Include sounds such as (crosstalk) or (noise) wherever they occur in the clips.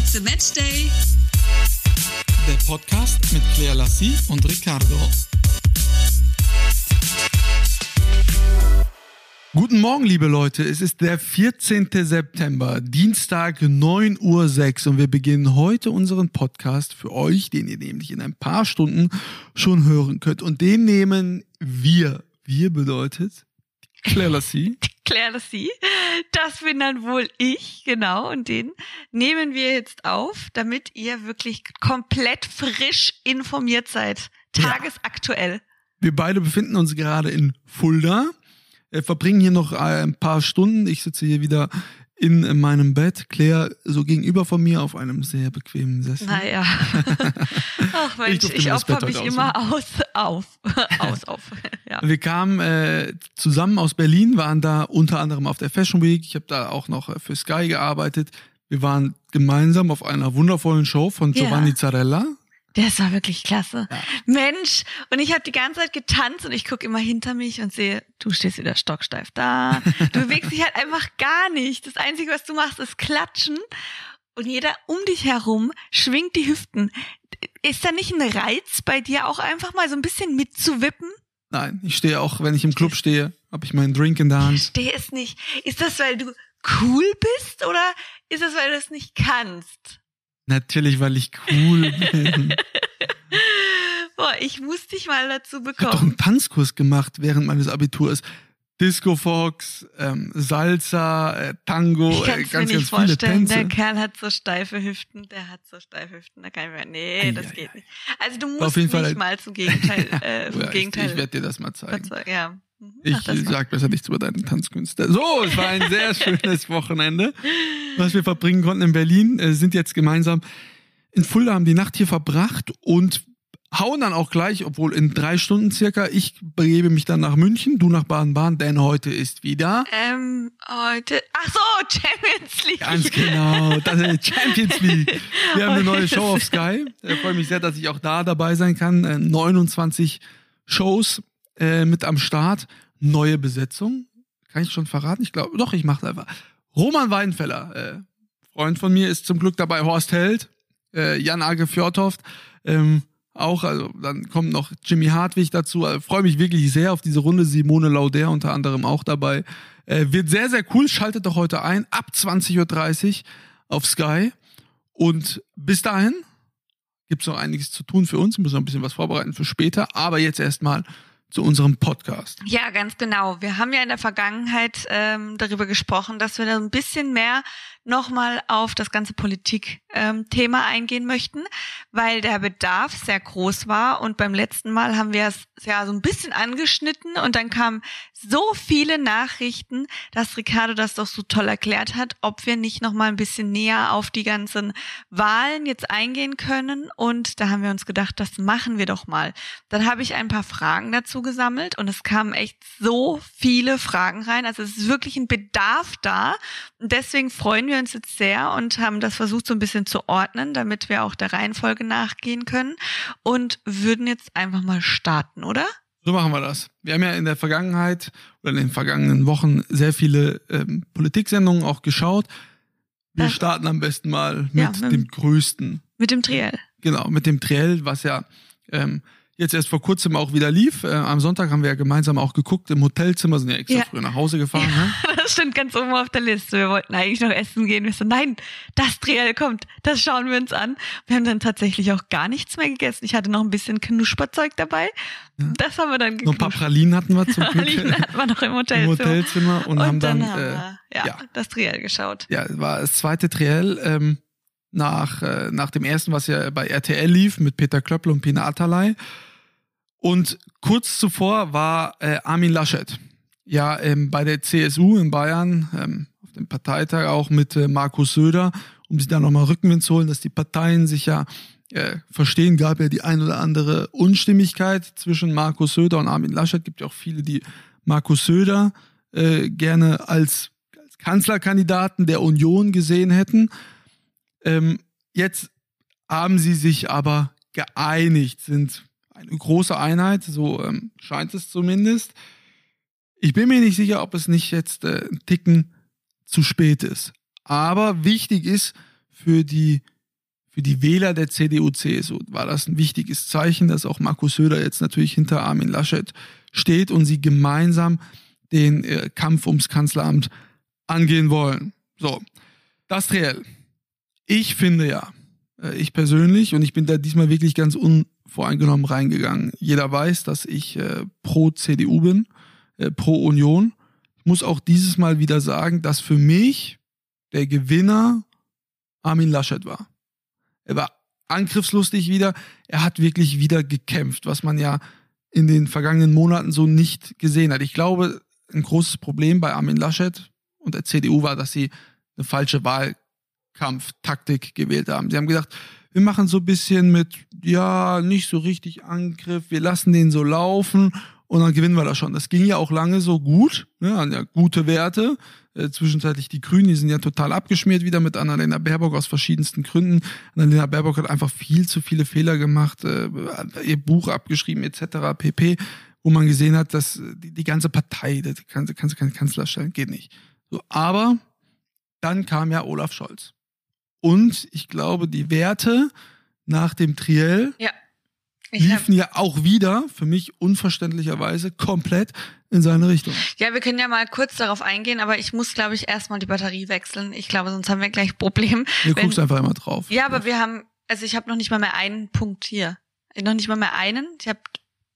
It's a Match Day. Der Podcast mit Claire Lassie und Ricardo. Guten Morgen, liebe Leute. Es ist der 14. September, Dienstag 9.06 Uhr und wir beginnen heute unseren Podcast für euch, den ihr nämlich in ein paar Stunden schon hören könnt. Und den nehmen wir. Wir bedeutet Claire Lassie. (laughs) Claire Lassie. Das bin dann wohl ich, genau. Und den nehmen wir jetzt auf, damit ihr wirklich komplett frisch informiert seid. Tagesaktuell. Wir beide befinden uns gerade in Fulda äh, verbringen hier noch äh, ein paar Stunden. Ich sitze hier wieder in meinem Bett, Claire so gegenüber von mir auf einem sehr bequemen Sessel. Naja. (laughs) Ach Mensch, ich, ich opfer mich immer aus, auf, (laughs) aus, auf. Ja. Wir kamen äh, zusammen aus Berlin, waren da unter anderem auf der Fashion Week. Ich habe da auch noch äh, für Sky gearbeitet. Wir waren gemeinsam auf einer wundervollen Show von Giovanni ja. Zarella. Das war wirklich klasse. Ja. Mensch, und ich habe die ganze Zeit getanzt und ich gucke immer hinter mich und sehe, du stehst wieder stocksteif da. Du bewegst dich halt einfach gar nicht. Das Einzige, was du machst, ist klatschen. Und jeder um dich herum schwingt die Hüften. Ist da nicht ein Reiz bei dir auch einfach mal so ein bisschen mitzuwippen? Nein, ich stehe auch, wenn ich im Club stehe, habe ich meinen Drink in der Hand. Ich stehe es nicht. Ist das, weil du cool bist oder ist das, weil du es nicht kannst? Natürlich, weil ich cool (laughs) bin. Boah, ich muss dich mal dazu bekommen. Ich habe doch einen Tanzkurs gemacht während meines Abiturs. Disco Fox, ähm, Salsa, äh, Tango, ich äh, ganz, mir nicht ganz vorstellen. viele Tänze. Der Kerl hat so steife Hüften, der hat so steife Hüften, da kann ich mir, nee, ja, das ja, geht ja. nicht. Also du musst mich Fall, mal zum Gegenteil, (laughs) äh, zum Gegenteil. Ich, ich werde dir das mal zeigen. Ja. Mhm. Ich sag besser nichts über deine Tanzkünste. So, es war ein sehr schönes Wochenende, was wir verbringen konnten in Berlin. Äh, sind jetzt gemeinsam in Fulda, haben die Nacht hier verbracht und hauen dann auch gleich, obwohl in drei Stunden circa, ich begebe mich dann nach München, du nach Baden-Baden, denn heute ist wieder. Ähm, heute. Ach so, Champions League. Ganz genau, das ist Champions League. Wir haben eine neue Show auf Sky. Ich freue mich sehr, dass ich auch da dabei sein kann. 29 äh, Shows äh, mit am Start. Neue Besetzung. Kann ich schon verraten? Ich glaube, doch, ich mache einfach. Roman Weidenfeller, äh, Freund von mir, ist zum Glück dabei. Horst Held, äh, Jan Age Fjordhoft, ähm, auch, also dann kommt noch Jimmy Hartwig dazu. Also, Freue mich wirklich sehr auf diese Runde. Simone Lauder unter anderem auch dabei. Äh, wird sehr, sehr cool. Schaltet doch heute ein, ab 20.30 Uhr auf Sky. Und bis dahin gibt's noch einiges zu tun für uns. Müssen noch ein bisschen was vorbereiten für später. Aber jetzt erstmal zu unserem Podcast. Ja, ganz genau. Wir haben ja in der Vergangenheit ähm, darüber gesprochen, dass wir da ein bisschen mehr nochmal auf das ganze Politik-Thema ähm, eingehen möchten, weil der Bedarf sehr groß war und beim letzten Mal haben wir es ja so ein bisschen angeschnitten und dann kamen so viele Nachrichten, dass Ricardo das doch so toll erklärt hat, ob wir nicht nochmal ein bisschen näher auf die ganzen Wahlen jetzt eingehen können. Und da haben wir uns gedacht, das machen wir doch mal. Dann habe ich ein paar Fragen dazu gesammelt und es kamen echt so viele Fragen rein, also es ist wirklich ein Bedarf da. Und deswegen freuen wir uns jetzt sehr und haben das versucht so ein bisschen zu ordnen, damit wir auch der Reihenfolge nachgehen können und würden jetzt einfach mal starten, oder? So machen wir das. Wir haben ja in der Vergangenheit oder in den vergangenen Wochen sehr viele ähm, Politiksendungen auch geschaut. Wir das, starten am besten mal mit, ja, mit dem größten. Mit dem Triell. Genau, mit dem Triell, was ja ähm, jetzt erst vor kurzem auch wieder lief. Äh, am Sonntag haben wir ja gemeinsam auch geguckt im Hotelzimmer, sind ja extra ja. früher nach Hause gefahren. Ja, ne? (laughs) Das stand ganz oben auf der Liste. Wir wollten eigentlich noch essen gehen. Wir so, nein, das Triell kommt, das schauen wir uns an. Wir haben dann tatsächlich auch gar nichts mehr gegessen. Ich hatte noch ein bisschen Knusperzeug dabei. Ja. Das haben wir dann geknuscht. Noch ein paar Pralinen hatten wir zum (laughs) Glück. Pralinen hatten wir noch im Hotelzimmer. Im Hotelzimmer und, und haben dann, dann haben äh, wir, ja, ja, das Triell geschaut. Ja, war das zweite Triell. Ähm, nach, äh, nach dem ersten, was ja bei RTL lief, mit Peter Klöppel und Pina Atalay. Und kurz zuvor war äh, Armin Laschet ja ähm, bei der CSU in Bayern ähm, auf dem Parteitag auch mit äh, Markus Söder, um sich da nochmal Rückenwind zu holen, dass die Parteien sich ja äh, verstehen, gab ja die ein oder andere Unstimmigkeit zwischen Markus Söder und Armin Laschet. Gibt ja auch viele, die Markus Söder äh, gerne als, als Kanzlerkandidaten der Union gesehen hätten. Ähm, jetzt haben sie sich aber geeinigt, sind eine große Einheit, so ähm, scheint es zumindest. Ich bin mir nicht sicher, ob es nicht jetzt äh, ein Ticken zu spät ist. Aber wichtig ist für die für die Wähler der CDU, CSU war das ein wichtiges Zeichen, dass auch Markus Söder jetzt natürlich hinter Armin Laschet steht und sie gemeinsam den äh, Kampf ums Kanzleramt angehen wollen. So, das Triell. Ich finde ja, äh, ich persönlich, und ich bin da diesmal wirklich ganz unvoreingenommen reingegangen. Jeder weiß, dass ich äh, pro CDU bin, äh, pro Union. Ich muss auch dieses Mal wieder sagen, dass für mich der Gewinner Armin Laschet war. Er war angriffslustig wieder. Er hat wirklich wieder gekämpft, was man ja in den vergangenen Monaten so nicht gesehen hat. Ich glaube, ein großes Problem bei Armin Laschet und der CDU war, dass sie eine falsche Wahlkampftaktik gewählt haben. Sie haben gesagt, wir machen so ein bisschen mit, ja, nicht so richtig Angriff, wir lassen den so laufen und dann gewinnen wir das schon. Das ging ja auch lange so gut, ne, gute Werte. Äh, zwischenzeitlich die Grünen, die sind ja total abgeschmiert wieder mit Annalena Baerbock aus verschiedensten Gründen. Annalena Baerbock hat einfach viel zu viele Fehler gemacht, äh, ihr Buch abgeschrieben etc. pp wo man gesehen hat, dass die, die ganze Partei, das kannst, du keinen Kanzler stellen, geht nicht. So, aber dann kam ja Olaf Scholz. Und ich glaube, die Werte nach dem Triell ja. liefen ja auch wieder, für mich unverständlicherweise, komplett in seine Richtung. Ja, wir können ja mal kurz darauf eingehen, aber ich muss, glaube ich, erstmal die Batterie wechseln. Ich glaube, sonst haben wir gleich Problem. Du guckst einfach immer drauf. Ja, aber wir haben, also ich habe noch nicht mal mehr einen Punkt hier. Noch nicht mal mehr einen. Ich habe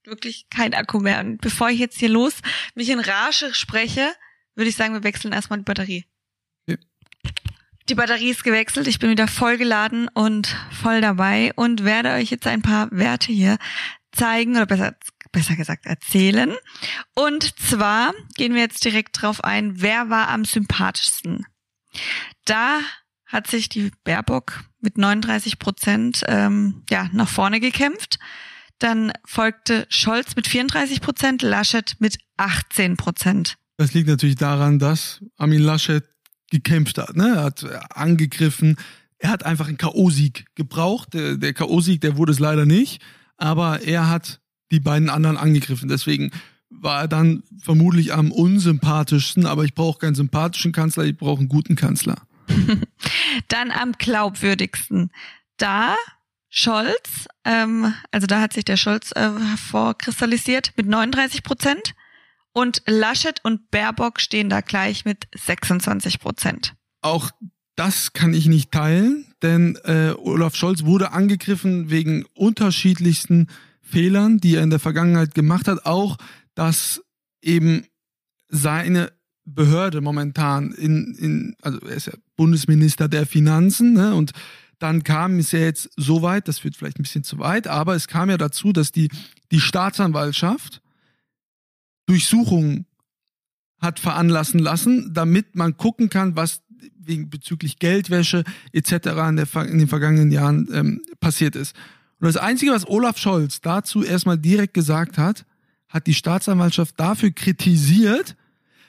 wirklich kein Akku mehr. Und bevor ich jetzt hier los mich in Rage spreche, würde ich sagen, wir wechseln erstmal die Batterie. Die Batterie ist gewechselt, ich bin wieder voll geladen und voll dabei und werde euch jetzt ein paar Werte hier zeigen oder besser, besser gesagt erzählen. Und zwar gehen wir jetzt direkt drauf ein, wer war am sympathischsten. Da hat sich die Baerbock mit 39 Prozent ähm, ja, nach vorne gekämpft. Dann folgte Scholz mit 34 Prozent, Laschet mit 18 Prozent. Das liegt natürlich daran, dass Armin Laschet gekämpft hat. Ne? Er hat äh, angegriffen. Er hat einfach einen K.O.-Sieg gebraucht. Der, der K.O.-Sieg, der wurde es leider nicht. Aber er hat die beiden anderen angegriffen. Deswegen war er dann vermutlich am unsympathischsten. Aber ich brauche keinen sympathischen Kanzler, ich brauche einen guten Kanzler. (laughs) dann am glaubwürdigsten. Da Scholz, ähm, also da hat sich der Scholz äh, hervorkristallisiert mit 39 Prozent und Laschet und Baerbock stehen da gleich mit 26 Prozent. Auch das kann ich nicht teilen, denn äh, Olaf Scholz wurde angegriffen wegen unterschiedlichsten Fehlern, die er in der Vergangenheit gemacht hat. Auch, dass eben seine Behörde momentan in, in also er ist ja Bundesminister der Finanzen ne, und dann kam es ja jetzt so weit, das führt vielleicht ein bisschen zu weit, aber es kam ja dazu, dass die, die Staatsanwaltschaft Durchsuchungen hat veranlassen lassen, damit man gucken kann, was wegen bezüglich Geldwäsche etc. in, der, in den vergangenen Jahren ähm, passiert ist. Und das Einzige, was Olaf Scholz dazu erstmal direkt gesagt hat, hat die Staatsanwaltschaft dafür kritisiert,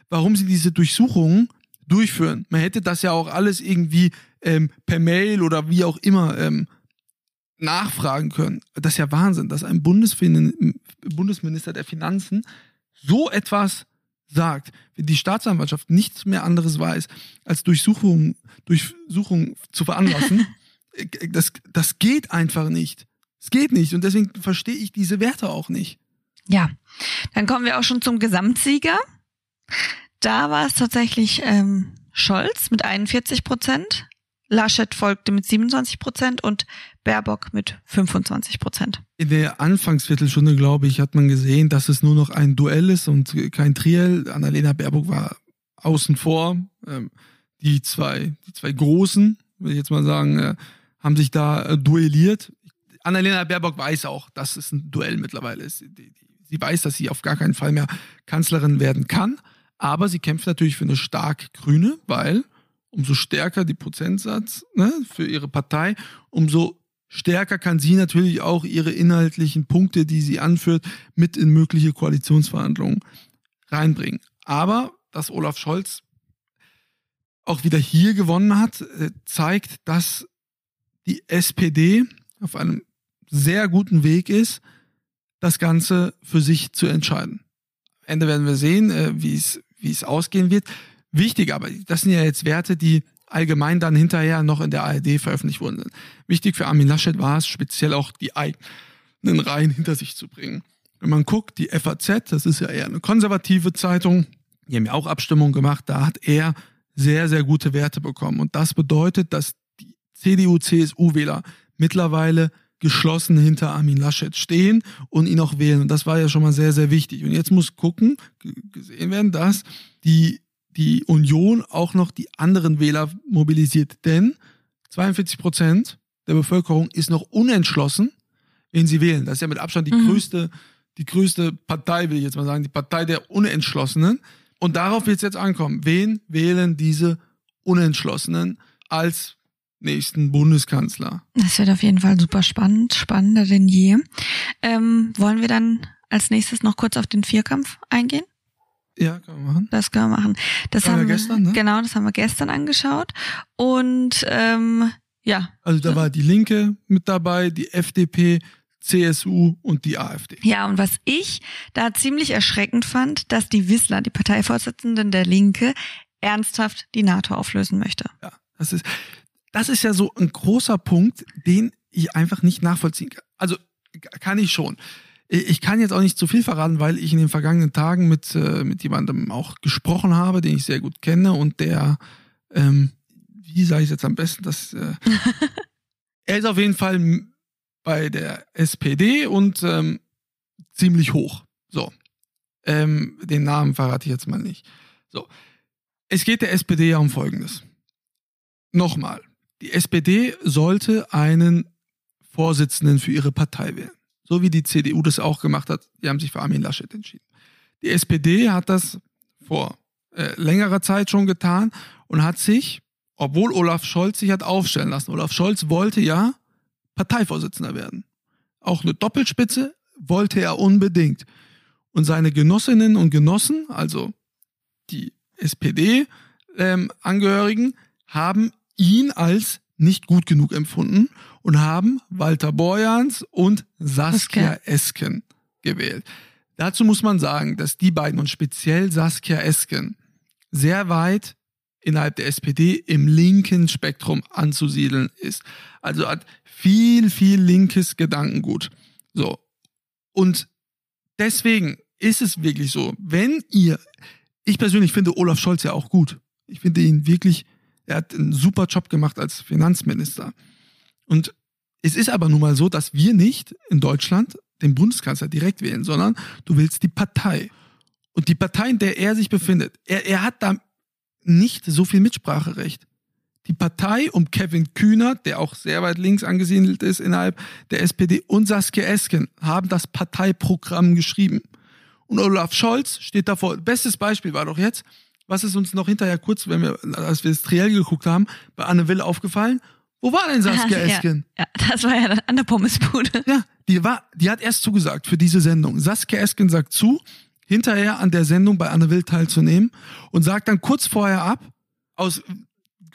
warum sie diese Durchsuchungen durchführen. Man hätte das ja auch alles irgendwie ähm, per Mail oder wie auch immer ähm, nachfragen können. Das ist ja Wahnsinn, dass ein Bundesminister der Finanzen so etwas sagt, wenn die Staatsanwaltschaft nichts mehr anderes weiß, als Durchsuchung, Durchsuchung zu veranlassen, (laughs) äh, das, das geht einfach nicht. Es geht nicht und deswegen verstehe ich diese Werte auch nicht. Ja, dann kommen wir auch schon zum Gesamtsieger. Da war es tatsächlich ähm, Scholz mit 41 Prozent, Laschet folgte mit 27 Prozent und Baerbock mit 25 Prozent. In der Anfangsviertelstunde, glaube ich, hat man gesehen, dass es nur noch ein Duell ist und kein Triell. Annalena Baerbock war außen vor. Ähm, die zwei, die zwei Großen, will ich jetzt mal sagen, äh, haben sich da äh, duelliert. Annalena Baerbock weiß auch, dass es ein Duell mittlerweile ist. Sie weiß, dass sie auf gar keinen Fall mehr Kanzlerin werden kann. Aber sie kämpft natürlich für eine stark Grüne, weil umso stärker die Prozentsatz ne, für ihre Partei, umso stärker kann sie natürlich auch ihre inhaltlichen Punkte, die sie anführt, mit in mögliche Koalitionsverhandlungen reinbringen. Aber dass Olaf Scholz auch wieder hier gewonnen hat, äh, zeigt, dass die SPD auf einem sehr guten Weg ist, das Ganze für sich zu entscheiden. Am Ende werden wir sehen, äh, wie es wie es ausgehen wird. Wichtig, aber das sind ja jetzt Werte, die allgemein dann hinterher noch in der ARD veröffentlicht worden sind. Wichtig für Armin Laschet war es, speziell auch die eigenen Reihen hinter sich zu bringen. Wenn man guckt, die FAZ, das ist ja eher eine konservative Zeitung, die haben ja auch Abstimmungen gemacht, da hat er sehr, sehr gute Werte bekommen. Und das bedeutet, dass die CDU-CSU-Wähler mittlerweile geschlossen hinter Armin Laschet stehen und ihn auch wählen. Und das war ja schon mal sehr, sehr wichtig. Und jetzt muss gucken, gesehen werden, dass die, die Union auch noch die anderen Wähler mobilisiert. Denn 42 Prozent der Bevölkerung ist noch unentschlossen, wen sie wählen. Das ist ja mit Abstand die mhm. größte, die größte Partei, will ich jetzt mal sagen, die Partei der Unentschlossenen. Und darauf wird es jetzt ankommen. Wen wählen diese Unentschlossenen als nächsten Bundeskanzler? Das wird auf jeden Fall super spannend, spannender denn je. Ähm, wollen wir dann als nächstes noch kurz auf den Vierkampf eingehen? Ja, können wir machen. Das können wir machen. Das, das haben wir gestern, ne? Genau, das haben wir gestern angeschaut. Und ähm, ja. Also da war die Linke mit dabei, die FDP, CSU und die AfD. Ja, und was ich da ziemlich erschreckend fand, dass die Wissler, die Parteivorsitzenden der Linke, ernsthaft die NATO auflösen möchte. Ja, das ist, das ist ja so ein großer Punkt, den ich einfach nicht nachvollziehen kann. Also kann ich schon. Ich kann jetzt auch nicht zu viel verraten, weil ich in den vergangenen Tagen mit, äh, mit jemandem auch gesprochen habe, den ich sehr gut kenne und der, ähm, wie sage ich jetzt am besten, dass äh, (laughs) er ist auf jeden Fall bei der SPD und ähm, ziemlich hoch. So. Ähm, den Namen verrate ich jetzt mal nicht. So. Es geht der SPD ja um Folgendes. Nochmal. Die SPD sollte einen Vorsitzenden für ihre Partei wählen. So wie die CDU das auch gemacht hat. Die haben sich für Armin Laschet entschieden. Die SPD hat das vor äh, längerer Zeit schon getan und hat sich, obwohl Olaf Scholz sich hat aufstellen lassen. Olaf Scholz wollte ja Parteivorsitzender werden. Auch eine Doppelspitze wollte er unbedingt. Und seine Genossinnen und Genossen, also die SPD-Angehörigen, ähm, haben ihn als nicht gut genug empfunden und haben Walter Borjans und Saskia Esken gewählt. Dazu muss man sagen, dass die beiden und speziell Saskia Esken sehr weit innerhalb der SPD im linken Spektrum anzusiedeln ist. Also hat viel, viel linkes Gedankengut. So. Und deswegen ist es wirklich so, wenn ihr, ich persönlich finde Olaf Scholz ja auch gut. Ich finde ihn wirklich, er hat einen super Job gemacht als Finanzminister. Und es ist aber nun mal so, dass wir nicht in Deutschland den Bundeskanzler direkt wählen, sondern du willst die Partei. Und die Partei, in der er sich befindet, er, er hat da nicht so viel Mitspracherecht. Die Partei um Kevin Kühner, der auch sehr weit links angesiedelt ist innerhalb der SPD, und Saskia Esken haben das Parteiprogramm geschrieben. Und Olaf Scholz steht davor. Bestes Beispiel war doch jetzt, was ist uns noch hinterher kurz, wenn wir, als wir das Triell geguckt haben, bei Anne Will aufgefallen? Wo war denn Saskia (laughs) ja, Esken? Ja, das war ja an der Pommesbude. Ja, die war, die hat erst zugesagt für diese Sendung. Saskia Esken sagt zu, hinterher an der Sendung bei Anne Will teilzunehmen und sagt dann kurz vorher ab, aus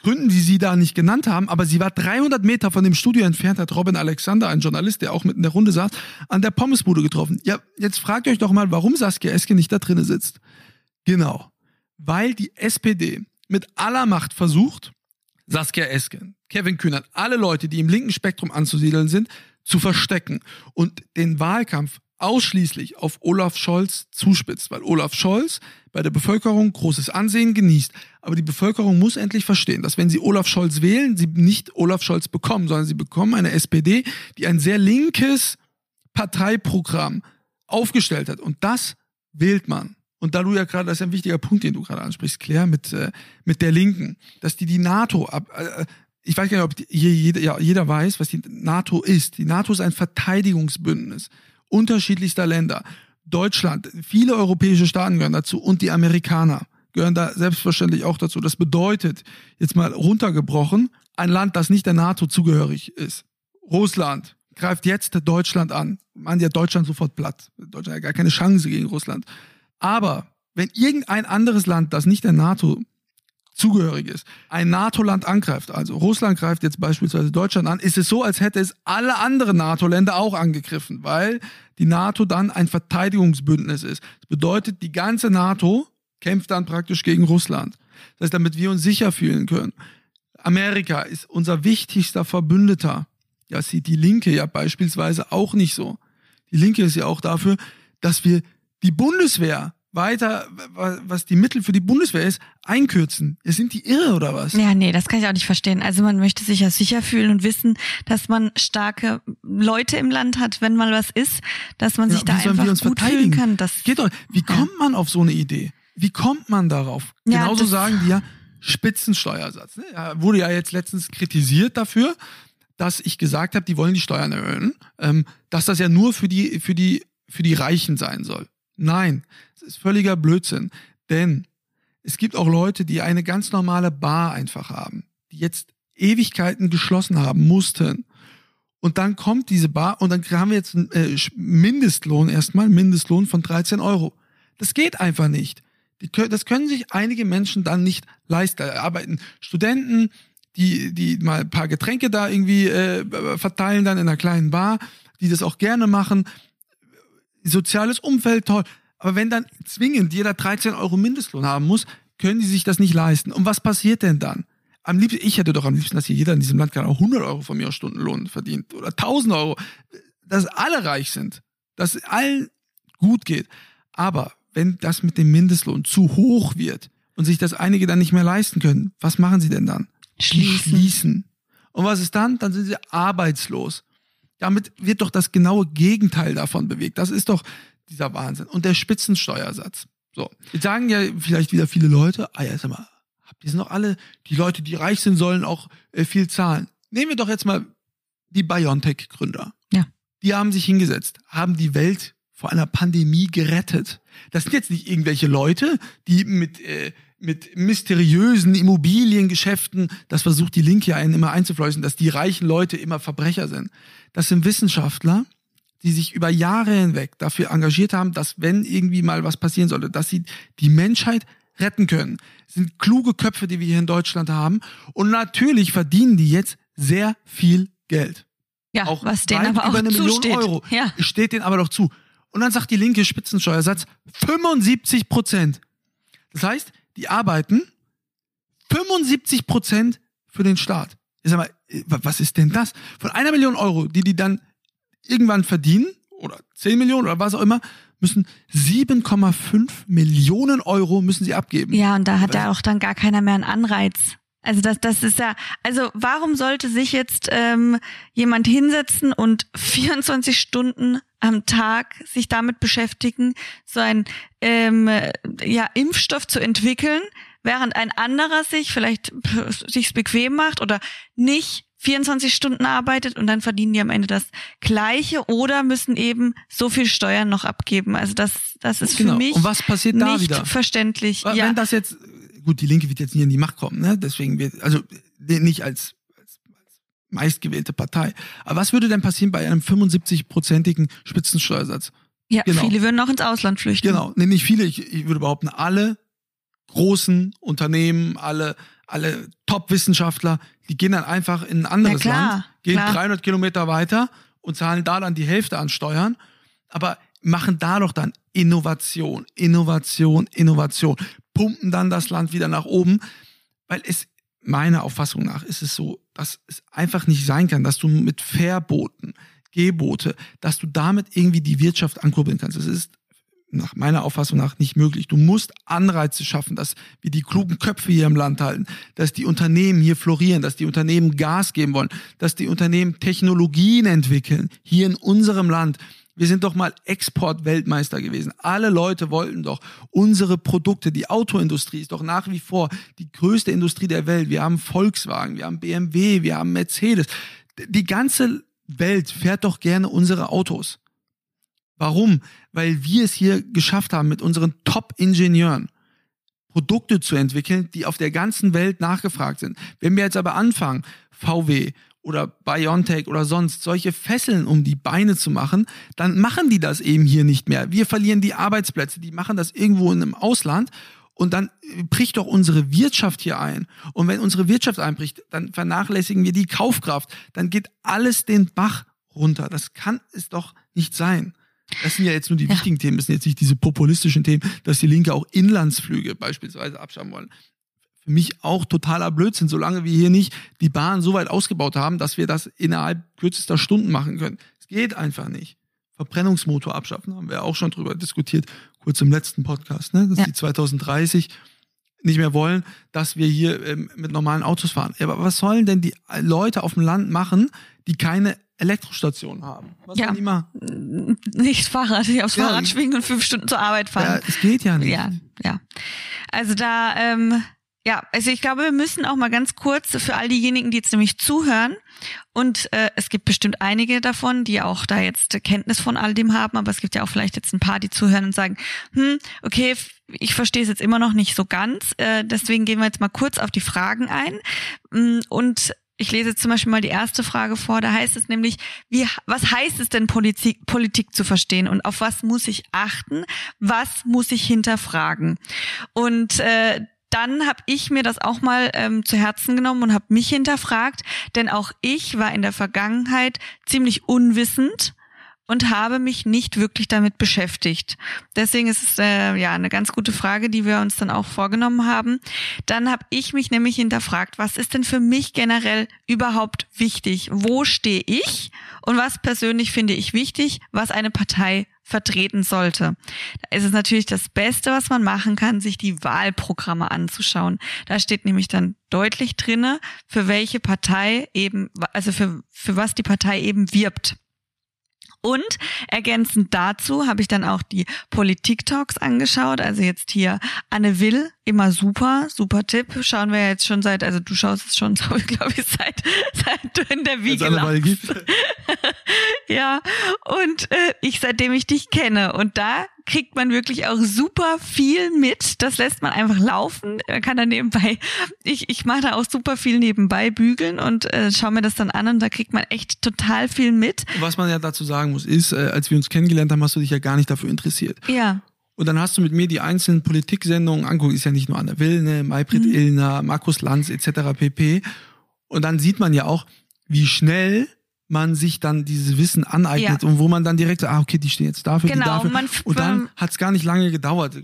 Gründen, die sie da nicht genannt haben, aber sie war 300 Meter von dem Studio entfernt, hat Robin Alexander, ein Journalist, der auch mit in der Runde saß, an der Pommesbude getroffen. Ja, jetzt fragt euch doch mal, warum Saskia Eske nicht da drinnen sitzt. Genau. Weil die SPD mit aller Macht versucht, Saskia Esken, Kevin Kühnert, alle Leute, die im linken Spektrum anzusiedeln sind, zu verstecken und den Wahlkampf ausschließlich auf Olaf Scholz zuspitzt, weil Olaf Scholz bei der Bevölkerung großes Ansehen genießt. Aber die Bevölkerung muss endlich verstehen, dass wenn sie Olaf Scholz wählen, sie nicht Olaf Scholz bekommen, sondern sie bekommen eine SPD, die ein sehr linkes Parteiprogramm aufgestellt hat. Und das wählt man. Und da du ja gerade, das ist ein wichtiger Punkt, den du gerade ansprichst, Claire, mit, äh, mit der Linken, dass die die NATO ab, äh, ich weiß gar nicht, ob hier jeder, ja, jeder weiß, was die NATO ist. Die NATO ist ein Verteidigungsbündnis unterschiedlichster Länder. Deutschland, viele europäische Staaten gehören dazu und die Amerikaner gehören da selbstverständlich auch dazu. Das bedeutet, jetzt mal runtergebrochen, ein Land, das nicht der NATO zugehörig ist. Russland greift jetzt Deutschland an. Man ja Deutschland sofort platt. Deutschland hat gar keine Chance gegen Russland. Aber wenn irgendein anderes Land, das nicht der NATO zugehörig ist, ein NATO-Land angreift, also Russland greift jetzt beispielsweise Deutschland an, ist es so, als hätte es alle anderen NATO-Länder auch angegriffen, weil die NATO dann ein Verteidigungsbündnis ist. Das bedeutet, die ganze NATO kämpft dann praktisch gegen Russland. Das heißt, damit wir uns sicher fühlen können, Amerika ist unser wichtigster Verbündeter. Ja, sieht die Linke ja beispielsweise auch nicht so. Die Linke ist ja auch dafür, dass wir die Bundeswehr weiter, was die Mittel für die Bundeswehr ist, einkürzen. Sind die irre oder was? Ja, nee, das kann ich auch nicht verstehen. Also man möchte sich ja sicher fühlen und wissen, dass man starke Leute im Land hat, wenn mal was ist, dass man ja, sich da einfach gut fühlen kann. Das geht doch. Wie ja. kommt man auf so eine Idee? Wie kommt man darauf? Ja, Genauso sagen die ja Spitzensteuersatz. Ne? Ja, wurde ja jetzt letztens kritisiert dafür, dass ich gesagt habe, die wollen die Steuern erhöhen, ähm, dass das ja nur für die für die für die Reichen sein soll. Nein, es ist völliger Blödsinn. Denn es gibt auch Leute, die eine ganz normale Bar einfach haben, die jetzt Ewigkeiten geschlossen haben mussten. Und dann kommt diese Bar und dann haben wir jetzt einen äh, Mindestlohn erstmal, Mindestlohn von 13 Euro. Das geht einfach nicht. das können sich einige Menschen dann nicht leisten. Arbeiten Studenten, die, die mal ein paar Getränke da irgendwie äh, verteilen dann in einer kleinen Bar, die das auch gerne machen soziales Umfeld toll. Aber wenn dann zwingend jeder 13 Euro Mindestlohn haben muss, können die sich das nicht leisten. Und was passiert denn dann? Am liebsten, ich hätte doch am liebsten, dass hier jeder in diesem Land gerade auch 100 Euro von mir aus Stundenlohn verdient oder 1000 Euro, dass alle reich sind, dass allen gut geht. Aber wenn das mit dem Mindestlohn zu hoch wird und sich das einige dann nicht mehr leisten können, was machen sie denn dann? Schließen. schließen. Und was ist dann? Dann sind sie arbeitslos. Damit wird doch das genaue Gegenteil davon bewegt. Das ist doch dieser Wahnsinn. Und der Spitzensteuersatz. So. Jetzt sagen ja vielleicht wieder viele Leute, ah ja, sag mal, die sind doch alle, die Leute, die reich sind, sollen auch äh, viel zahlen. Nehmen wir doch jetzt mal die BioNTech-Gründer. Ja. Die haben sich hingesetzt, haben die Welt vor einer Pandemie gerettet. Das sind jetzt nicht irgendwelche Leute, die mit äh, mit mysteriösen Immobiliengeschäften, das versucht die Linke einen immer einzufleußen, dass die reichen Leute immer Verbrecher sind. Das sind Wissenschaftler, die sich über Jahre hinweg dafür engagiert haben, dass wenn irgendwie mal was passieren sollte, dass sie die Menschheit retten können. Das sind kluge Köpfe, die wir hier in Deutschland haben. Und natürlich verdienen die jetzt sehr viel Geld. Ja, auch was denen aber auch zusteht. Million Euro. Ja. Steht denen aber doch zu. Und dann sagt die linke Spitzensteuersatz 75 Prozent. Das heißt, die arbeiten 75 Prozent für den Staat. Ich sag mal, was ist denn das? Von einer Million Euro, die die dann irgendwann verdienen, oder 10 Millionen oder was auch immer, müssen 7,5 Millionen Euro müssen sie abgeben. Ja, und da hat ja auch dann gar keiner mehr einen Anreiz. Also das, das ist ja, also warum sollte sich jetzt ähm, jemand hinsetzen und (laughs) 24 Stunden am Tag sich damit beschäftigen, so ein ähm, ja, Impfstoff zu entwickeln, während ein anderer sich vielleicht (laughs) sich's bequem macht oder nicht 24 Stunden arbeitet und dann verdienen die am Ende das Gleiche oder müssen eben so viel Steuern noch abgeben. Also das, das ist genau. für mich und was passiert da nicht wieder? verständlich. Wenn ja. das jetzt, gut, die Linke wird jetzt nie in die Macht kommen, ne? Deswegen wird, also nicht als meistgewählte Partei. Aber was würde denn passieren bei einem 75-prozentigen Spitzensteuersatz? Ja, genau. viele würden auch ins Ausland flüchten. Genau, nee, nicht viele, ich, ich würde behaupten, alle großen Unternehmen, alle, alle Top-Wissenschaftler, die gehen dann einfach in ein anderes klar, Land, gehen klar. 300 Kilometer weiter und zahlen da dann die Hälfte an Steuern, aber machen da doch dann Innovation, Innovation, Innovation, pumpen dann das Land wieder nach oben, weil es meiner Auffassung nach ist es so, dass es einfach nicht sein kann, dass du mit Verboten, Gebote, dass du damit irgendwie die Wirtschaft ankurbeln kannst. Es ist nach meiner Auffassung nach nicht möglich. Du musst Anreize schaffen, dass wir die klugen Köpfe hier im Land halten, dass die Unternehmen hier florieren, dass die Unternehmen Gas geben wollen, dass die Unternehmen Technologien entwickeln, hier in unserem Land, wir sind doch mal Exportweltmeister gewesen. Alle Leute wollten doch unsere Produkte. Die Autoindustrie ist doch nach wie vor die größte Industrie der Welt. Wir haben Volkswagen, wir haben BMW, wir haben Mercedes. Die ganze Welt fährt doch gerne unsere Autos. Warum? Weil wir es hier geschafft haben, mit unseren Top-Ingenieuren Produkte zu entwickeln, die auf der ganzen Welt nachgefragt sind. Wenn wir jetzt aber anfangen, VW oder Biontech oder sonst solche Fesseln um die Beine zu machen, dann machen die das eben hier nicht mehr. Wir verlieren die Arbeitsplätze, die machen das irgendwo in einem Ausland und dann bricht doch unsere Wirtschaft hier ein. Und wenn unsere Wirtschaft einbricht, dann vernachlässigen wir die Kaufkraft, dann geht alles den Bach runter. Das kann es doch nicht sein. Das sind ja jetzt nur die ja. wichtigen Themen, das sind jetzt nicht diese populistischen Themen, dass die Linke auch Inlandsflüge beispielsweise abschaffen wollen. für mich auch totaler Blödsinn, solange wir hier nicht die Bahn so weit ausgebaut haben, dass wir das innerhalb kürzester Stunden machen können. Es geht einfach nicht. Verbrennungsmotor abschaffen, haben wir auch schon drüber diskutiert, kurz im letzten Podcast, ne? dass ja. die 2030 nicht mehr wollen, dass wir hier ähm, mit normalen Autos fahren. Aber was sollen denn die Leute auf dem Land machen, die keine Elektrostation haben? Was ja. die machen? (laughs) Nicht Fahrrad, sich aufs ja. Fahrrad schwingen und fünf Stunden zur Arbeit fahren. Ja, es geht ja nicht. Ja, ja. Also da, ähm, ja, also ich glaube, wir müssen auch mal ganz kurz für all diejenigen, die jetzt nämlich zuhören, und äh, es gibt bestimmt einige davon, die auch da jetzt Kenntnis von all dem haben, aber es gibt ja auch vielleicht jetzt ein paar, die zuhören und sagen, hm, okay, ich verstehe es jetzt immer noch nicht so ganz, äh, deswegen gehen wir jetzt mal kurz auf die Fragen ein. Mm, und ich lese jetzt zum Beispiel mal die erste Frage vor. Da heißt es nämlich, wie, was heißt es denn, Politik, Politik zu verstehen und auf was muss ich achten? Was muss ich hinterfragen? Und äh, dann habe ich mir das auch mal ähm, zu Herzen genommen und habe mich hinterfragt, denn auch ich war in der Vergangenheit ziemlich unwissend und habe mich nicht wirklich damit beschäftigt. Deswegen ist es äh, ja eine ganz gute Frage, die wir uns dann auch vorgenommen haben. Dann habe ich mich nämlich hinterfragt, was ist denn für mich generell überhaupt wichtig? Wo stehe ich und was persönlich finde ich wichtig, was eine Partei vertreten sollte. Da ist es natürlich das Beste, was man machen kann, sich die Wahlprogramme anzuschauen. Da steht nämlich dann deutlich drinne, für welche Partei eben, also für, für was die Partei eben wirbt. Und ergänzend dazu habe ich dann auch die Politik-Talks angeschaut. Also jetzt hier Anne Will, immer super, super Tipp. Schauen wir jetzt schon seit, also du schaust es schon, (laughs) glaube ich, seit, seit du in der Wiege lagst. (laughs) ja, und äh, ich seitdem ich dich kenne. Und da kriegt man wirklich auch super viel mit. Das lässt man einfach laufen. Man kann da nebenbei, ich, ich mache da auch super viel nebenbei bügeln und äh, schaue mir das dann an und da kriegt man echt total viel mit. Was man ja dazu sagen muss, ist, äh, als wir uns kennengelernt haben, hast du dich ja gar nicht dafür interessiert. Ja. Und dann hast du mit mir die einzelnen Politiksendungen angeguckt. Ist ja nicht nur Anne Wilne, Maybrit mhm. Illner, Markus Lanz etc. pp. Und dann sieht man ja auch, wie schnell man sich dann dieses Wissen aneignet ja. und wo man dann direkt, ah, okay, die stehen jetzt dafür, genau, die dafür. Man, und dann hat es gar nicht lange gedauert.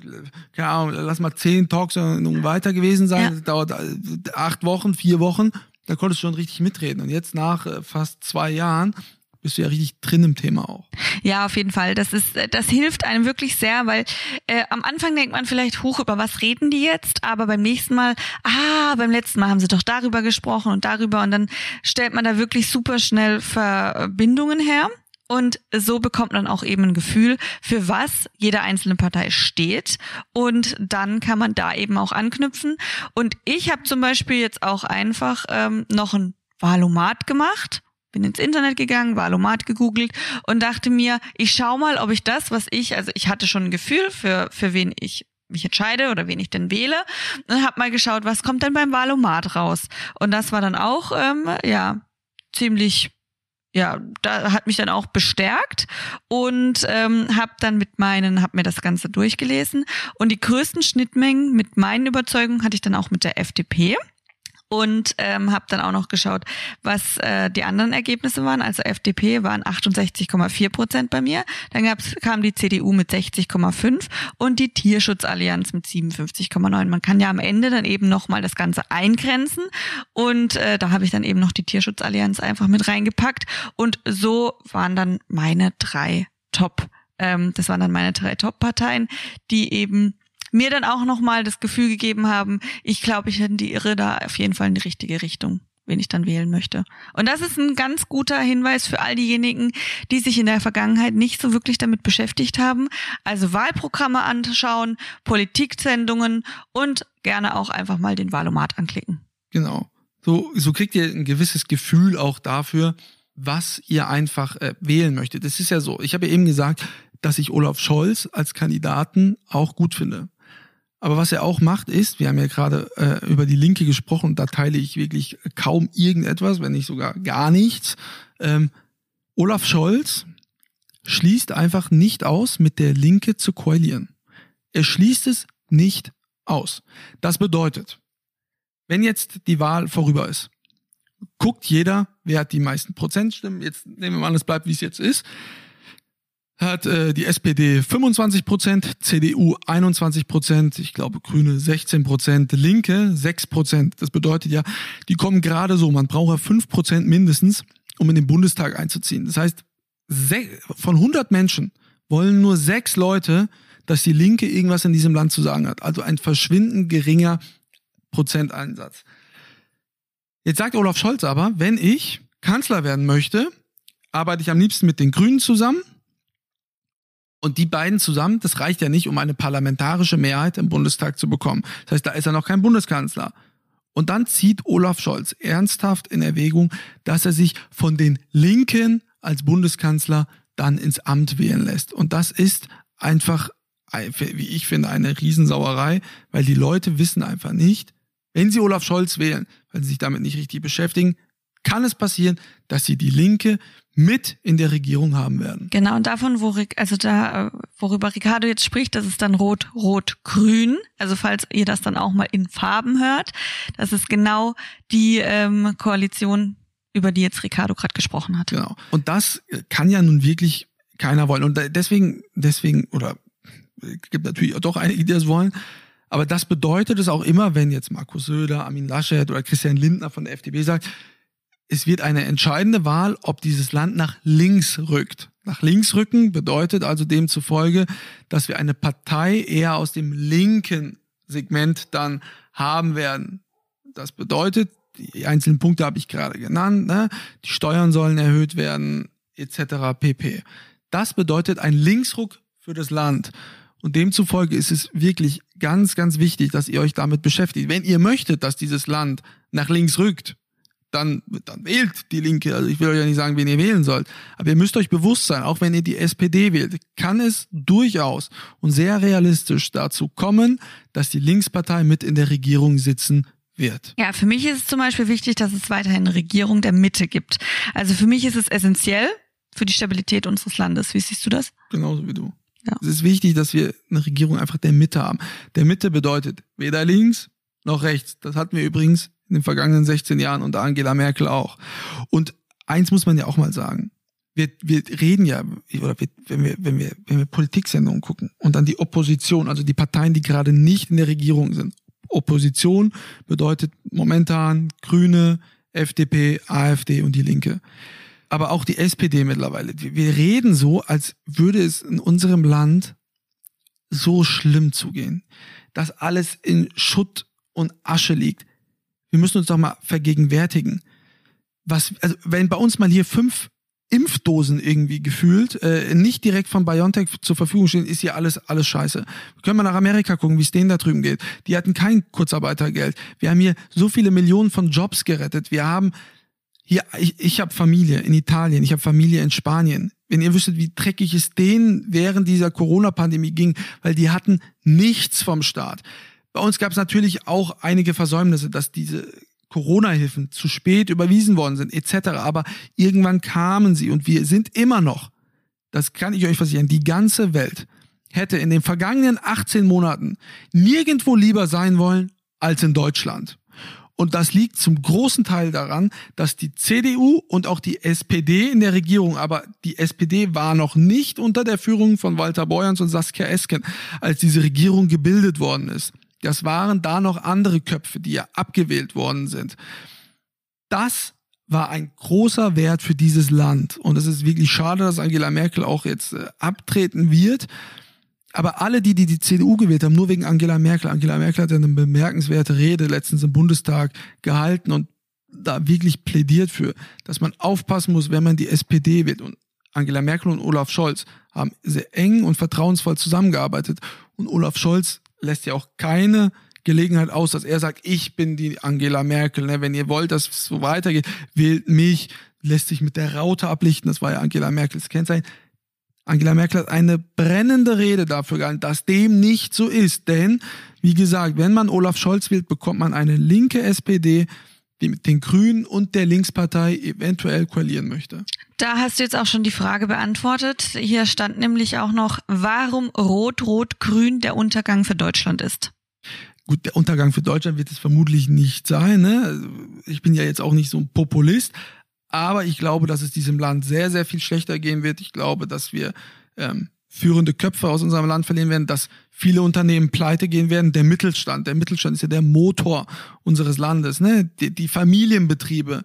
Keine Ahnung, lass mal zehn Talks weiter gewesen sein. Ja. Das dauert äh, acht Wochen, vier Wochen. Da konntest du schon richtig mitreden. Und jetzt nach äh, fast zwei Jahren bist du ja richtig drin im Thema auch. Ja, auf jeden Fall. Das ist, das hilft einem wirklich sehr, weil äh, am Anfang denkt man vielleicht hoch, über was reden die jetzt, aber beim nächsten Mal, ah, beim letzten Mal haben sie doch darüber gesprochen und darüber und dann stellt man da wirklich super schnell Verbindungen her. Und so bekommt man auch eben ein Gefühl, für was jede einzelne Partei steht. Und dann kann man da eben auch anknüpfen. Und ich habe zum Beispiel jetzt auch einfach ähm, noch ein Wahlomat gemacht bin ins Internet gegangen, Wahlomat gegoogelt und dachte mir, ich schau mal, ob ich das, was ich, also ich hatte schon ein Gefühl für, für wen ich mich entscheide oder wen ich denn wähle und habe mal geschaut, was kommt denn beim Wahlomat raus. Und das war dann auch, ähm, ja, ziemlich ja, da hat mich dann auch bestärkt und ähm, habe dann mit meinen, habe mir das Ganze durchgelesen und die größten Schnittmengen mit meinen Überzeugungen hatte ich dann auch mit der FDP und ähm, habe dann auch noch geschaut, was äh, die anderen Ergebnisse waren. Also FDP waren 68,4 Prozent bei mir. Dann gab's, kam die CDU mit 60,5 und die Tierschutzallianz mit 57,9. Man kann ja am Ende dann eben nochmal das Ganze eingrenzen und äh, da habe ich dann eben noch die Tierschutzallianz einfach mit reingepackt und so waren dann meine drei Top. Ähm, das waren dann meine drei Top-Parteien, die eben mir dann auch nochmal das Gefühl gegeben haben, ich glaube, ich tendiere da auf jeden Fall in die richtige Richtung wen ich dann wählen möchte. Und das ist ein ganz guter Hinweis für all diejenigen, die sich in der Vergangenheit nicht so wirklich damit beschäftigt haben. Also Wahlprogramme anschauen, Politiksendungen und gerne auch einfach mal den Wahlomat anklicken. Genau. So, so kriegt ihr ein gewisses Gefühl auch dafür, was ihr einfach äh, wählen möchtet. Das ist ja so. Ich habe ja eben gesagt, dass ich Olaf Scholz als Kandidaten auch gut finde. Aber was er auch macht, ist, wir haben ja gerade äh, über die Linke gesprochen, da teile ich wirklich kaum irgendetwas, wenn nicht sogar gar nichts. Ähm, Olaf Scholz schließt einfach nicht aus, mit der Linke zu koalieren. Er schließt es nicht aus. Das bedeutet, wenn jetzt die Wahl vorüber ist, guckt jeder, wer hat die meisten Prozentstimmen, jetzt nehmen wir mal es bleibt, wie es jetzt ist, hat äh, die SPD 25 Prozent, CDU 21 Prozent, ich glaube Grüne 16 Prozent, Linke 6 Prozent. Das bedeutet ja, die kommen gerade so, man braucht ja 5 Prozent mindestens, um in den Bundestag einzuziehen. Das heißt, von 100 Menschen wollen nur sechs Leute, dass die Linke irgendwas in diesem Land zu sagen hat. Also ein verschwindend geringer Prozenteinsatz. Jetzt sagt Olaf Scholz aber, wenn ich Kanzler werden möchte, arbeite ich am liebsten mit den Grünen zusammen. Und die beiden zusammen, das reicht ja nicht, um eine parlamentarische Mehrheit im Bundestag zu bekommen. Das heißt, da ist er noch kein Bundeskanzler. Und dann zieht Olaf Scholz ernsthaft in Erwägung, dass er sich von den Linken als Bundeskanzler dann ins Amt wählen lässt. Und das ist einfach, wie ich finde, eine Riesensauerei, weil die Leute wissen einfach nicht, wenn sie Olaf Scholz wählen, weil sie sich damit nicht richtig beschäftigen, kann es passieren, dass sie die Linke mit in der Regierung haben werden. Genau, und davon, wo, also da, worüber Ricardo jetzt spricht, das ist dann Rot, Rot, Grün. Also falls ihr das dann auch mal in Farben hört, das ist genau die ähm, Koalition, über die jetzt Ricardo gerade gesprochen hat. Genau. Und das kann ja nun wirklich keiner wollen. Und deswegen, deswegen, oder gibt natürlich doch einige, die das wollen, aber das bedeutet es auch immer, wenn jetzt Markus Söder, Armin Laschet oder Christian Lindner von der FDP sagt, es wird eine entscheidende Wahl, ob dieses Land nach links rückt. Nach links rücken bedeutet also demzufolge, dass wir eine Partei eher aus dem linken Segment dann haben werden. Das bedeutet, die einzelnen Punkte habe ich gerade genannt, ne? die Steuern sollen erhöht werden, etc. pp. Das bedeutet ein Linksruck für das Land. Und demzufolge ist es wirklich ganz, ganz wichtig, dass ihr euch damit beschäftigt. Wenn ihr möchtet, dass dieses Land nach links rückt, dann, dann wählt die Linke. Also ich will euch ja nicht sagen, wen ihr wählen sollt. Aber ihr müsst euch bewusst sein, auch wenn ihr die SPD wählt, kann es durchaus und sehr realistisch dazu kommen, dass die Linkspartei mit in der Regierung sitzen wird. Ja, für mich ist es zum Beispiel wichtig, dass es weiterhin eine Regierung der Mitte gibt. Also für mich ist es essentiell für die Stabilität unseres Landes. Wie siehst du das? Genauso wie du. Ja. Es ist wichtig, dass wir eine Regierung einfach der Mitte haben. Der Mitte bedeutet weder links noch rechts. Das hatten wir übrigens in den vergangenen 16 Jahren unter Angela Merkel auch. Und eins muss man ja auch mal sagen. Wir, wir reden ja, oder wir, wenn, wir, wenn, wir, wenn wir Politiksendungen gucken und dann die Opposition, also die Parteien, die gerade nicht in der Regierung sind. Opposition bedeutet momentan Grüne, FDP, AfD und die Linke. Aber auch die SPD mittlerweile. Wir reden so, als würde es in unserem Land so schlimm zugehen, dass alles in Schutt und Asche liegt. Wir müssen uns doch mal vergegenwärtigen. Was, also wenn bei uns mal hier fünf Impfdosen irgendwie gefühlt äh, nicht direkt von BioNTech zur Verfügung stehen, ist hier alles alles scheiße. Wir können mal nach Amerika gucken, wie es denen da drüben geht. Die hatten kein Kurzarbeitergeld. Wir haben hier so viele Millionen von Jobs gerettet. Wir haben hier, ich, ich habe Familie in Italien, ich habe Familie in Spanien. Wenn ihr wüsstet, wie dreckig es denen während dieser Corona-Pandemie ging, weil die hatten nichts vom Staat. Bei uns gab es natürlich auch einige Versäumnisse, dass diese Corona-Hilfen zu spät überwiesen worden sind, etc. Aber irgendwann kamen sie und wir sind immer noch, das kann ich euch versichern, die ganze Welt hätte in den vergangenen 18 Monaten nirgendwo lieber sein wollen als in Deutschland. Und das liegt zum großen Teil daran, dass die CDU und auch die SPD in der Regierung, aber die SPD war noch nicht unter der Führung von Walter Beuerns und Saskia Esken, als diese Regierung gebildet worden ist. Das waren da noch andere Köpfe, die ja abgewählt worden sind. Das war ein großer Wert für dieses Land. Und es ist wirklich schade, dass Angela Merkel auch jetzt äh, abtreten wird. Aber alle, die, die die CDU gewählt haben, nur wegen Angela Merkel. Angela Merkel hat ja eine bemerkenswerte Rede letztens im Bundestag gehalten und da wirklich plädiert für, dass man aufpassen muss, wenn man die SPD wählt. Und Angela Merkel und Olaf Scholz haben sehr eng und vertrauensvoll zusammengearbeitet. Und Olaf Scholz lässt ja auch keine Gelegenheit aus, dass er sagt, ich bin die Angela Merkel. Ne? Wenn ihr wollt, dass es so weitergeht, wählt mich, lässt sich mit der Raute ablichten. Das war ja Angela Merkels Kennzeichen. Angela Merkel hat eine brennende Rede dafür gehalten, dass dem nicht so ist. Denn, wie gesagt, wenn man Olaf Scholz wählt, bekommt man eine linke SPD, die mit den Grünen und der Linkspartei eventuell koalieren möchte. Da hast du jetzt auch schon die Frage beantwortet. Hier stand nämlich auch noch, warum Rot-Rot-Grün der Untergang für Deutschland ist. Gut, der Untergang für Deutschland wird es vermutlich nicht sein. Ne? Ich bin ja jetzt auch nicht so ein Populist, aber ich glaube, dass es diesem Land sehr, sehr viel schlechter gehen wird. Ich glaube, dass wir ähm, führende Köpfe aus unserem Land verlieren werden, dass viele Unternehmen pleite gehen werden. Der Mittelstand, der Mittelstand ist ja der Motor unseres Landes, ne? Die, die Familienbetriebe.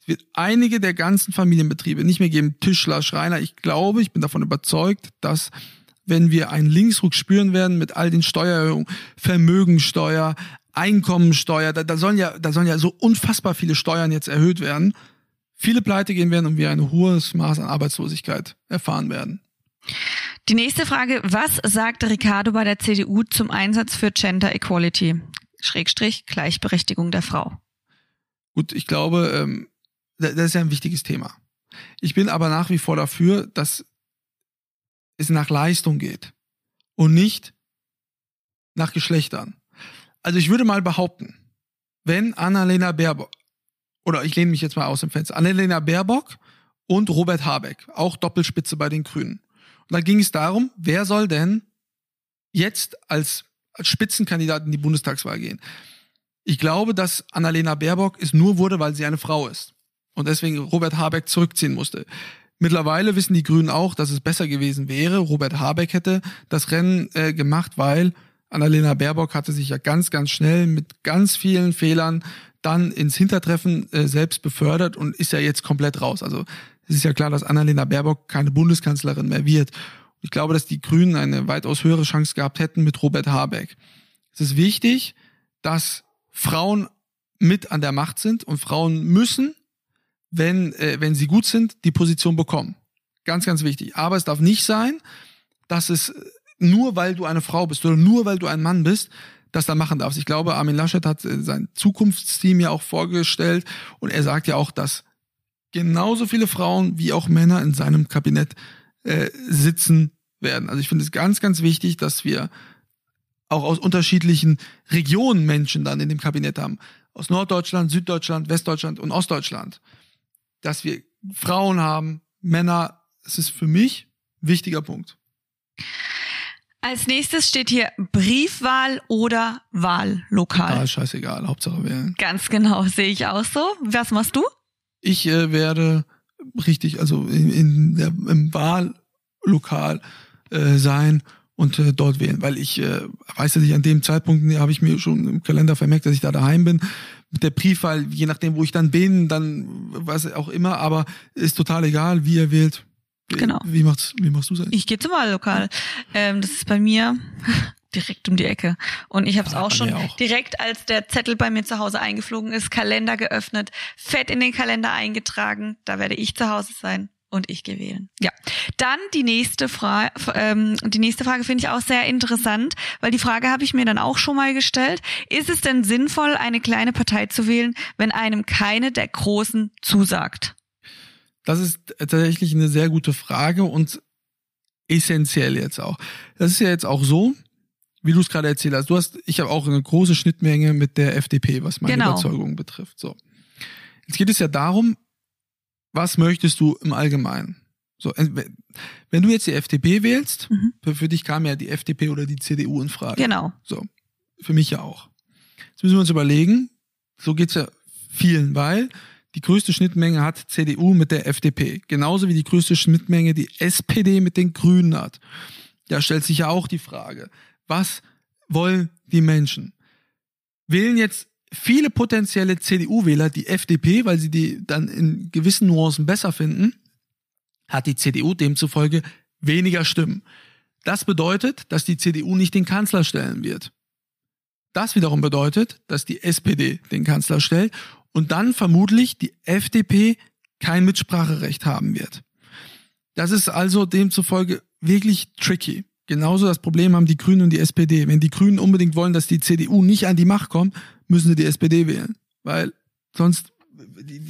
Es wird einige der ganzen Familienbetriebe nicht mehr geben. Tischler, Schreiner. Ich glaube, ich bin davon überzeugt, dass wenn wir einen Linksruck spüren werden mit all den Steuererhöhungen, Vermögensteuer, Einkommensteuer, da, da sollen ja, da sollen ja so unfassbar viele Steuern jetzt erhöht werden, viele pleite gehen werden und wir ein hohes Maß an Arbeitslosigkeit erfahren werden. Die nächste Frage, was sagt Ricardo bei der CDU zum Einsatz für Gender Equality, Schrägstrich Gleichberechtigung der Frau? Gut, ich glaube, ähm, das ist ja ein wichtiges Thema. Ich bin aber nach wie vor dafür, dass es nach Leistung geht und nicht nach Geschlechtern. Also ich würde mal behaupten, wenn Annalena Baerbock, oder ich lehne mich jetzt mal aus dem Fenster, Annalena Baerbock und Robert Habeck, auch Doppelspitze bei den Grünen. Und da ging es darum, wer soll denn jetzt als, als Spitzenkandidat in die Bundestagswahl gehen. Ich glaube, dass Annalena Baerbock es nur wurde, weil sie eine Frau ist. Und deswegen Robert Habeck zurückziehen musste. Mittlerweile wissen die Grünen auch, dass es besser gewesen wäre. Robert Habeck hätte das Rennen äh, gemacht, weil Annalena Baerbock hatte sich ja ganz, ganz schnell mit ganz vielen Fehlern dann ins Hintertreffen äh, selbst befördert und ist ja jetzt komplett raus. Also es ist ja klar, dass Annalena Baerbock keine Bundeskanzlerin mehr wird. Ich glaube, dass die Grünen eine weitaus höhere Chance gehabt hätten mit Robert Habeck. Es ist wichtig, dass Frauen mit an der Macht sind und Frauen müssen wenn, äh, wenn sie gut sind, die Position bekommen. Ganz, ganz wichtig. Aber es darf nicht sein, dass es nur weil du eine Frau bist oder nur weil du ein Mann bist, das da machen darfst. Ich glaube, Armin Laschet hat äh, sein Zukunftsteam ja auch vorgestellt und er sagt ja auch, dass genauso viele Frauen wie auch Männer in seinem Kabinett äh, sitzen werden. Also ich finde es ganz, ganz wichtig, dass wir auch aus unterschiedlichen Regionen Menschen dann in dem Kabinett haben. Aus Norddeutschland, Süddeutschland, Westdeutschland und Ostdeutschland dass wir Frauen haben, Männer. Es ist für mich ein wichtiger Punkt. Als nächstes steht hier Briefwahl oder Wahllokal. Ah, scheißegal, Hauptsache wählen. Ganz genau, sehe ich auch so. Was machst du? Ich äh, werde richtig, also in, in der, im Wahllokal äh, sein und äh, dort wählen, weil ich äh, weiß, dass ich an dem Zeitpunkt habe ich mir schon im Kalender vermerkt, dass ich da daheim bin mit der Briefwahl, je nachdem, wo ich dann bin, dann was auch immer, aber ist total egal, wie ihr wählt. Genau. Wie machst, wie machst du es Ich gehe zum Wahllokal. Ähm, das ist bei mir (laughs) direkt um die Ecke. Und ich habe es ja, auch schon auch. direkt, als der Zettel bei mir zu Hause eingeflogen ist, Kalender geöffnet, fett in den Kalender eingetragen. Da werde ich zu Hause sein und ich gehe wählen. Ja. Dann die nächste Frage, ähm, die nächste Frage finde ich auch sehr interessant, weil die Frage habe ich mir dann auch schon mal gestellt. Ist es denn sinnvoll, eine kleine Partei zu wählen, wenn einem keine der großen zusagt? Das ist tatsächlich eine sehr gute Frage und essentiell jetzt auch. Das ist ja jetzt auch so, wie du es gerade erzählt hast. Du hast, ich habe auch eine große Schnittmenge mit der FDP, was meine genau. Überzeugung betrifft. So. Jetzt geht es ja darum, was möchtest du im Allgemeinen? So, wenn du jetzt die FDP wählst, mhm. für, dich kam ja die FDP oder die CDU in Frage. Genau. So, für mich ja auch. Jetzt müssen wir uns überlegen, so geht's ja vielen, weil die größte Schnittmenge hat CDU mit der FDP, genauso wie die größte Schnittmenge die SPD mit den Grünen hat. Da stellt sich ja auch die Frage, was wollen die Menschen? Wählen jetzt viele potenzielle CDU-Wähler die FDP, weil sie die dann in gewissen Nuancen besser finden, hat die CDU demzufolge weniger Stimmen. Das bedeutet, dass die CDU nicht den Kanzler stellen wird. Das wiederum bedeutet, dass die SPD den Kanzler stellt und dann vermutlich die FDP kein Mitspracherecht haben wird. Das ist also demzufolge wirklich tricky. Genauso das Problem haben die Grünen und die SPD. Wenn die Grünen unbedingt wollen, dass die CDU nicht an die Macht kommt, müssen sie die SPD wählen. Weil sonst,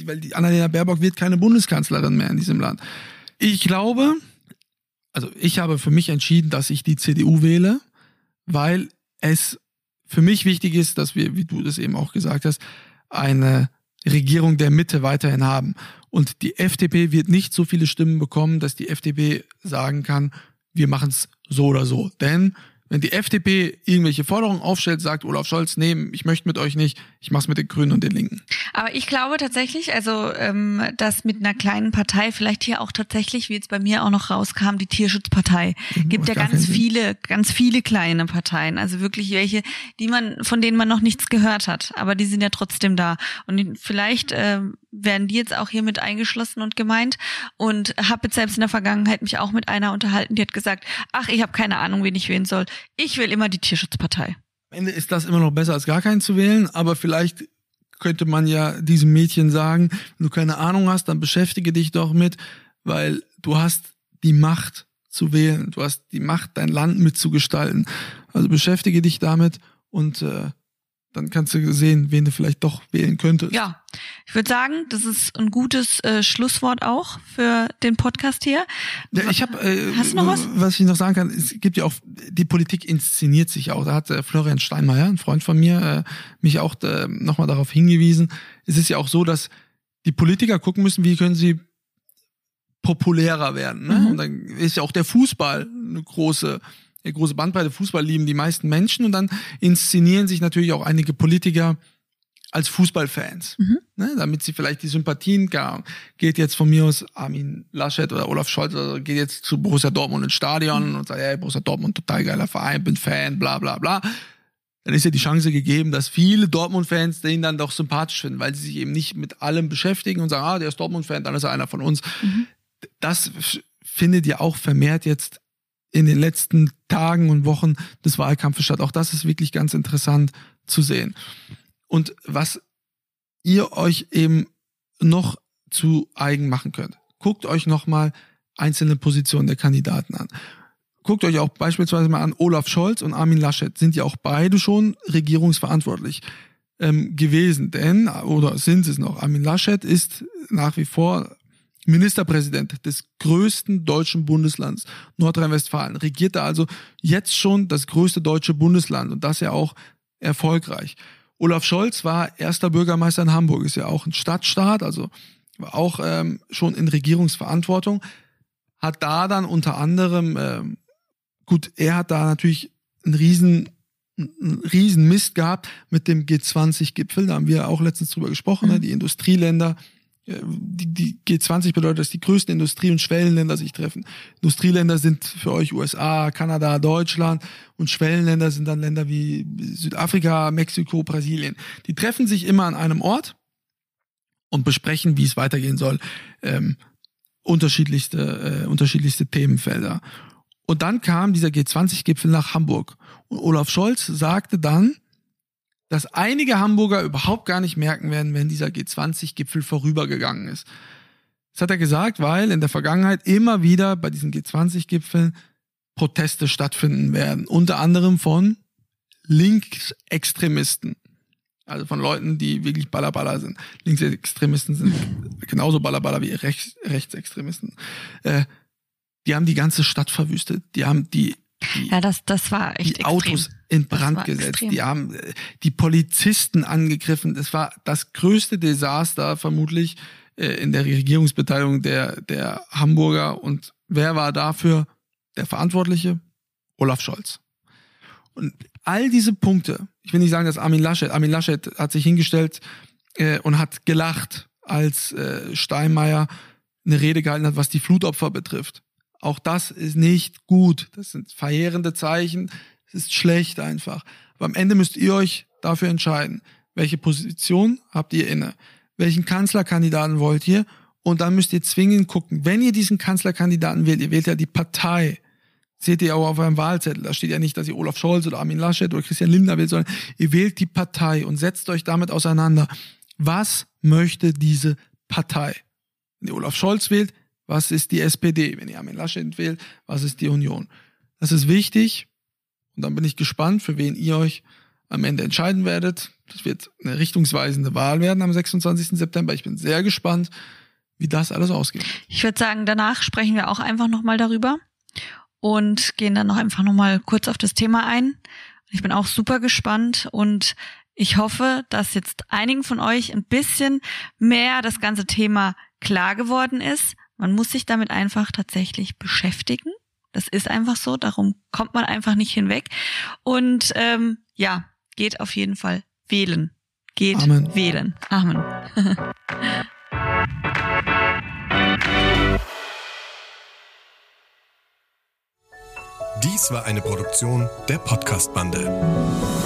weil die Annalena Baerbock wird keine Bundeskanzlerin mehr in diesem Land. Ich glaube, also ich habe für mich entschieden, dass ich die CDU wähle, weil es für mich wichtig ist, dass wir, wie du das eben auch gesagt hast, eine Regierung der Mitte weiterhin haben. Und die FDP wird nicht so viele Stimmen bekommen, dass die FDP sagen kann, wir machen es so oder so. Denn wenn die FDP irgendwelche Forderungen aufstellt, sagt Olaf Scholz, nee, ich möchte mit euch nicht, ich mach's mit den Grünen und den Linken. Aber ich glaube tatsächlich, also ähm, dass mit einer kleinen Partei vielleicht hier auch tatsächlich, wie jetzt bei mir auch noch rauskam, die Tierschutzpartei. Mhm, Gibt ja ganz viele, ganz viele kleine Parteien. Also wirklich welche, die man, von denen man noch nichts gehört hat. Aber die sind ja trotzdem da. Und vielleicht äh, werden die jetzt auch hier mit eingeschlossen und gemeint. Und habe jetzt selbst in der Vergangenheit mich auch mit einer unterhalten, die hat gesagt, ach, ich habe keine Ahnung, wen ich wählen soll. Ich will immer die Tierschutzpartei. Am Ende ist das immer noch besser als gar keinen zu wählen, aber vielleicht könnte man ja diesem Mädchen sagen, wenn du keine Ahnung hast, dann beschäftige dich doch mit, weil du hast die Macht zu wählen, du hast die Macht, dein Land mitzugestalten. Also beschäftige dich damit und äh, dann kannst du sehen, wen du vielleicht doch wählen könntest. Ja, ich würde sagen, das ist ein gutes äh, Schlusswort auch für den Podcast hier. Ja, ich habe, äh, Hast du noch was? was ich noch sagen kann, es gibt ja auch, die Politik inszeniert sich auch. Da hat äh, Florian Steinmeier, ein Freund von mir, äh, mich auch äh, nochmal darauf hingewiesen. Es ist ja auch so, dass die Politiker gucken müssen, wie können sie populärer werden. Ne? Mhm. Und dann ist ja auch der Fußball eine große große Bandbreite Fußball lieben die meisten Menschen und dann inszenieren sich natürlich auch einige Politiker als Fußballfans, mhm. ne, damit sie vielleicht die Sympathien gar geht jetzt von mir aus Armin Laschet oder Olaf Scholz oder geht jetzt zu Borussia Dortmund ins Stadion mhm. und sagt, hey, Borussia Dortmund total geiler Verein, bin Fan, bla bla bla. Dann ist ja die Chance gegeben, dass viele Dortmund-Fans den dann doch sympathisch finden, weil sie sich eben nicht mit allem beschäftigen und sagen, ah, der ist Dortmund-Fan, dann ist er einer von uns. Mhm. Das findet ja auch vermehrt jetzt in den letzten Tagen und Wochen des Wahlkampfes statt. Auch das ist wirklich ganz interessant zu sehen. Und was ihr euch eben noch zu eigen machen könnt. Guckt euch nochmal einzelne Positionen der Kandidaten an. Guckt euch auch beispielsweise mal an, Olaf Scholz und Armin Laschet sind ja auch beide schon regierungsverantwortlich ähm, gewesen. Denn, oder sind es noch, Armin Laschet ist nach wie vor Ministerpräsident des größten deutschen Bundeslands, Nordrhein-Westfalen, regiert da also jetzt schon das größte deutsche Bundesland und das ja auch erfolgreich. Olaf Scholz war erster Bürgermeister in Hamburg, ist ja auch ein Stadtstaat, also war auch ähm, schon in Regierungsverantwortung, hat da dann unter anderem, ähm, gut, er hat da natürlich einen riesen einen riesen Mist gehabt mit dem G20-Gipfel, da haben wir auch letztens drüber gesprochen, ne? mhm. ne? die Industrieländer die, die G20 bedeutet, dass die größten Industrie- und Schwellenländer sich treffen. Industrieländer sind für euch USA, Kanada, Deutschland und Schwellenländer sind dann Länder wie Südafrika, Mexiko, Brasilien. Die treffen sich immer an einem Ort und besprechen, wie es weitergehen soll. Ähm, unterschiedlichste, äh, unterschiedlichste Themenfelder. Und dann kam dieser G20-Gipfel nach Hamburg. Und Olaf Scholz sagte dann, dass einige Hamburger überhaupt gar nicht merken werden, wenn dieser G20-Gipfel vorübergegangen ist. Das hat er gesagt, weil in der Vergangenheit immer wieder bei diesen G20-Gipfeln Proteste stattfinden werden. Unter anderem von Linksextremisten. Also von Leuten, die wirklich Ballerballer sind. Linksextremisten sind genauso Ballerballer wie Rechts Rechtsextremisten. Äh, die haben die ganze Stadt verwüstet. Die haben die die, ja, das, das war echt Die. Autos in Brand gesetzt. Extrem. Die haben äh, die Polizisten angegriffen. Das war das größte Desaster vermutlich äh, in der Regierungsbeteiligung der, der Hamburger. Und wer war dafür der Verantwortliche? Olaf Scholz. Und all diese Punkte, ich will nicht sagen, dass Armin Laschet, Armin Laschet hat sich hingestellt äh, und hat gelacht, als äh, Steinmeier eine Rede gehalten hat, was die Flutopfer betrifft. Auch das ist nicht gut. Das sind verheerende Zeichen. Ist schlecht einfach. Aber am Ende müsst ihr euch dafür entscheiden, welche Position habt ihr inne, welchen Kanzlerkandidaten wollt ihr und dann müsst ihr zwingend gucken, wenn ihr diesen Kanzlerkandidaten wählt, ihr wählt ja die Partei, seht ihr auch auf eurem Wahlzettel, da steht ja nicht, dass ihr Olaf Scholz oder Armin Laschet oder Christian Lindner wählt, sondern ihr wählt die Partei und setzt euch damit auseinander. Was möchte diese Partei? Wenn ihr Olaf Scholz wählt, was ist die SPD? Wenn ihr Armin Laschet wählt, was ist die Union? Das ist wichtig. Und dann bin ich gespannt, für wen ihr euch am Ende entscheiden werdet. Das wird eine richtungsweisende Wahl werden am 26. September. Ich bin sehr gespannt, wie das alles ausgeht. Ich würde sagen, danach sprechen wir auch einfach nochmal darüber und gehen dann noch einfach nochmal kurz auf das Thema ein. Ich bin auch super gespannt und ich hoffe, dass jetzt einigen von euch ein bisschen mehr das ganze Thema klar geworden ist man muss sich damit einfach tatsächlich beschäftigen. Das ist einfach so, darum kommt man einfach nicht hinweg. Und ähm, ja, geht auf jeden Fall wählen. Geht Amen. wählen. Amen. (laughs) Dies war eine Produktion der Podcast-Bande.